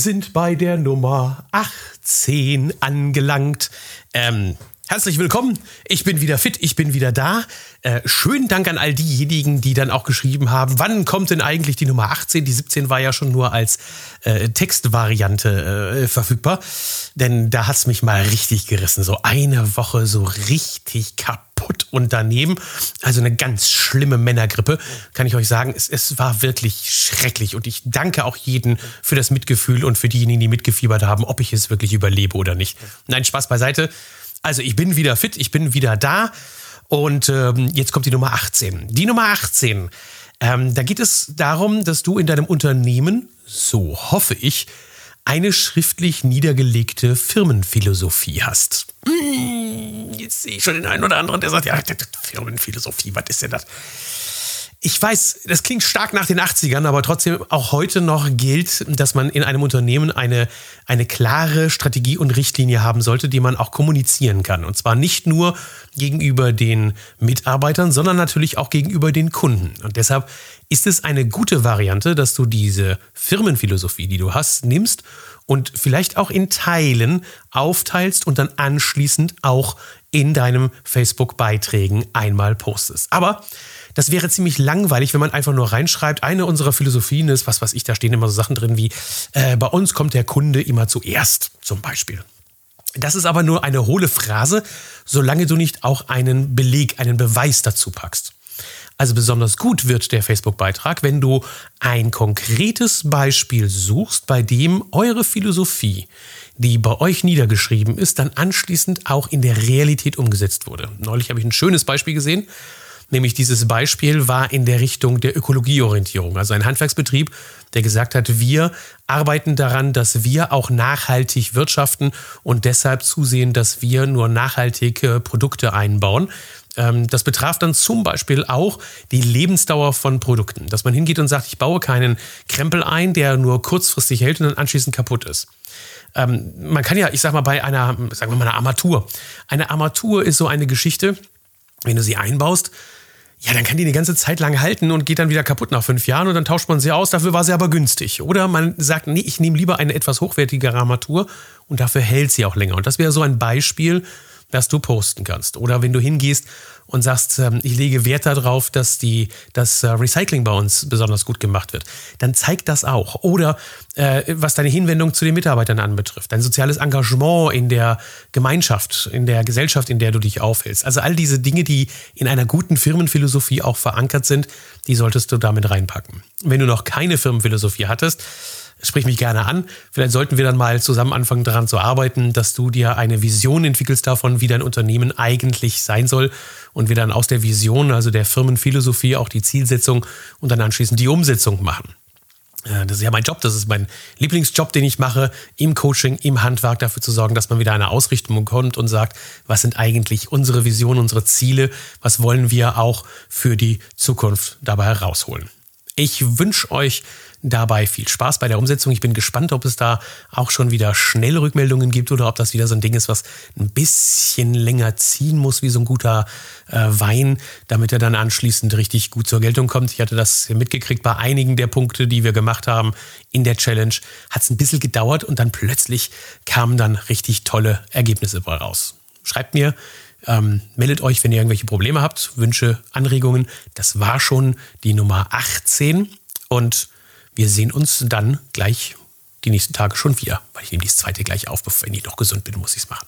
sind bei der Nummer 18 angelangt. Ähm, herzlich willkommen. Ich bin wieder fit, ich bin wieder da. Äh, schönen Dank an all diejenigen, die dann auch geschrieben haben, wann kommt denn eigentlich die Nummer 18? Die 17 war ja schon nur als äh, Textvariante äh, verfügbar. Denn da hat's mich mal richtig gerissen. So eine Woche so richtig kaputt und daneben. Also eine ganz schlimme Männergrippe, kann ich euch sagen. Es, es war wirklich schrecklich und ich danke auch jedem für das Mitgefühl und für diejenigen, die mitgefiebert haben, ob ich es wirklich überlebe oder nicht. Nein, Spaß beiseite. Also ich bin wieder fit, ich bin wieder da und ähm, jetzt kommt die Nummer 18. Die Nummer 18. Ähm, da geht es darum, dass du in deinem Unternehmen, so hoffe ich, eine schriftlich niedergelegte Firmenphilosophie hast. Hm, jetzt sehe ich schon den einen oder anderen, der sagt, ja, Firmenphilosophie, was ist denn das? Ich weiß, das klingt stark nach den 80ern, aber trotzdem auch heute noch gilt, dass man in einem Unternehmen eine, eine klare Strategie und Richtlinie haben sollte, die man auch kommunizieren kann. Und zwar nicht nur gegenüber den Mitarbeitern, sondern natürlich auch gegenüber den Kunden. Und deshalb ist es eine gute Variante, dass du diese Firmenphilosophie, die du hast, nimmst und vielleicht auch in Teilen aufteilst und dann anschließend auch in deinem Facebook-Beiträgen einmal postest. Aber das wäre ziemlich langweilig, wenn man einfach nur reinschreibt, eine unserer Philosophien ist, was weiß ich, da stehen immer so Sachen drin wie, äh, bei uns kommt der Kunde immer zuerst, zum Beispiel. Das ist aber nur eine hohle Phrase, solange du nicht auch einen Beleg, einen Beweis dazu packst. Also besonders gut wird der Facebook-Beitrag, wenn du ein konkretes Beispiel suchst, bei dem eure Philosophie, die bei euch niedergeschrieben ist, dann anschließend auch in der Realität umgesetzt wurde. Neulich habe ich ein schönes Beispiel gesehen. Nämlich dieses Beispiel war in der Richtung der Ökologieorientierung. Also ein Handwerksbetrieb, der gesagt hat, wir arbeiten daran, dass wir auch nachhaltig wirtschaften und deshalb zusehen, dass wir nur nachhaltige Produkte einbauen. Ähm, das betraf dann zum Beispiel auch die Lebensdauer von Produkten. Dass man hingeht und sagt, ich baue keinen Krempel ein, der nur kurzfristig hält und dann anschließend kaputt ist. Ähm, man kann ja, ich sag mal, bei einer, sagen wir mal, einer Armatur. Eine Armatur ist so eine Geschichte, wenn du sie einbaust, ja, dann kann die eine ganze Zeit lang halten und geht dann wieder kaputt nach fünf Jahren und dann tauscht man sie aus, dafür war sie aber günstig. Oder man sagt, nee, ich nehme lieber eine etwas hochwertigere Armatur und dafür hält sie auch länger. Und das wäre so ein Beispiel, das du posten kannst. Oder wenn du hingehst und sagst, ähm, ich lege Wert darauf, dass die, das äh, Recycling bei uns besonders gut gemacht wird, dann zeigt das auch. Oder äh, was deine Hinwendung zu den Mitarbeitern anbetrifft, dein soziales Engagement in der Gemeinschaft, in der Gesellschaft, in der du dich aufhältst. Also all diese Dinge, die in einer guten Firmenphilosophie auch verankert sind, die solltest du damit reinpacken. Wenn du noch keine Firmenphilosophie hattest, sprich mich gerne an. Vielleicht sollten wir dann mal zusammen anfangen daran zu arbeiten, dass du dir eine Vision entwickelst davon, wie dein Unternehmen eigentlich sein soll und wir dann aus der Vision, also der Firmenphilosophie, auch die Zielsetzung und dann anschließend die Umsetzung machen. Äh, das ist ja mein Job, das ist mein Lieblingsjob, den ich mache, im Coaching, im Handwerk, dafür zu sorgen, dass man wieder eine Ausrichtung bekommt und sagt, was sind eigentlich unsere Visionen, unsere Ziele, was wollen wir auch für die Zukunft dabei herausholen. Ich wünsche euch dabei viel Spaß bei der Umsetzung. Ich bin gespannt, ob es da auch schon wieder schnelle Rückmeldungen gibt oder ob das wieder so ein Ding ist, was ein bisschen länger ziehen muss, wie so ein guter äh, Wein, damit er dann anschließend richtig gut zur Geltung kommt. Ich hatte das mitgekriegt bei einigen der Punkte, die wir gemacht haben in der Challenge. Hat es ein bisschen gedauert und dann plötzlich kamen dann richtig tolle Ergebnisse raus. Schreibt mir, ähm, meldet euch, wenn ihr irgendwelche Probleme habt, Wünsche, Anregungen. Das war schon die Nummer 18 und wir sehen uns dann gleich die nächsten Tage schon wieder, weil ich nehme die zweite gleich auf, bevor ich doch gesund bin, muss ich es machen.